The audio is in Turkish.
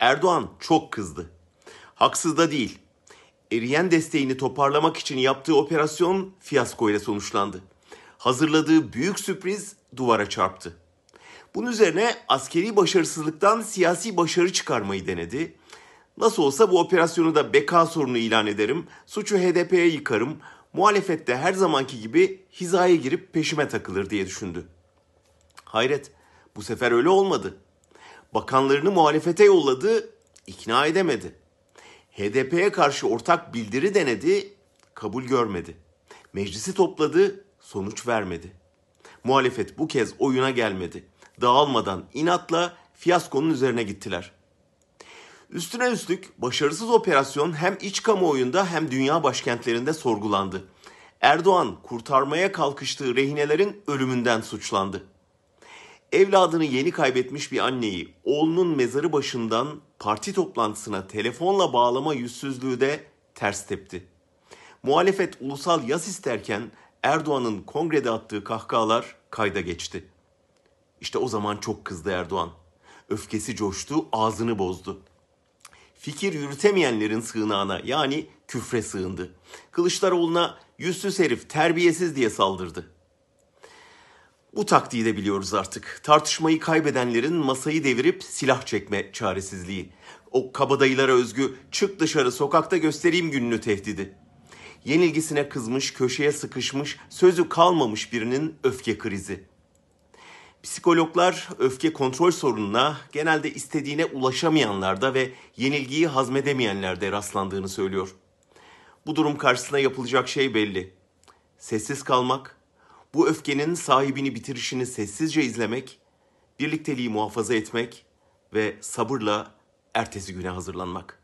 Erdoğan çok kızdı. Haksız da değil. Eriyen desteğini toparlamak için yaptığı operasyon fiyasko ile sonuçlandı. Hazırladığı büyük sürpriz duvara çarptı. Bunun üzerine askeri başarısızlıktan siyasi başarı çıkarmayı denedi. Nasıl olsa bu operasyonu da beka sorunu ilan ederim, suçu HDP'ye yıkarım, muhalefette her zamanki gibi hizaya girip peşime takılır diye düşündü. Hayret, bu sefer öyle olmadı. Bakanlarını muhalefete yolladı, ikna edemedi. HDP'ye karşı ortak bildiri denedi, kabul görmedi. Meclisi topladı, sonuç vermedi. Muhalefet bu kez oyuna gelmedi. Dağılmadan inatla fiyaskonun üzerine gittiler. Üstüne üstlük başarısız operasyon hem iç kamuoyunda hem dünya başkentlerinde sorgulandı. Erdoğan kurtarmaya kalkıştığı rehinelerin ölümünden suçlandı. Evladını yeni kaybetmiş bir anneyi oğlunun mezarı başından parti toplantısına telefonla bağlama yüzsüzlüğü de ters tepti. Muhalefet ulusal yas isterken Erdoğan'ın kongrede attığı kahkahalar kayda geçti. İşte o zaman çok kızdı Erdoğan. Öfkesi coştu, ağzını bozdu. Fikir yürütemeyenlerin sığınağına yani küfre sığındı. Kılıçdaroğlu'na yüzsüz herif, terbiyesiz diye saldırdı. Bu taktiği de biliyoruz artık. Tartışmayı kaybedenlerin masayı devirip silah çekme çaresizliği. O kabadayılara özgü çık dışarı sokakta göstereyim gününü tehdidi. Yenilgisine kızmış, köşeye sıkışmış, sözü kalmamış birinin öfke krizi. Psikologlar öfke kontrol sorununa genelde istediğine ulaşamayanlarda ve yenilgiyi hazmedemeyenlerde rastlandığını söylüyor. Bu durum karşısında yapılacak şey belli. Sessiz kalmak, bu öfkenin sahibini bitirişini sessizce izlemek, birlikteliği muhafaza etmek ve sabırla ertesi güne hazırlanmak.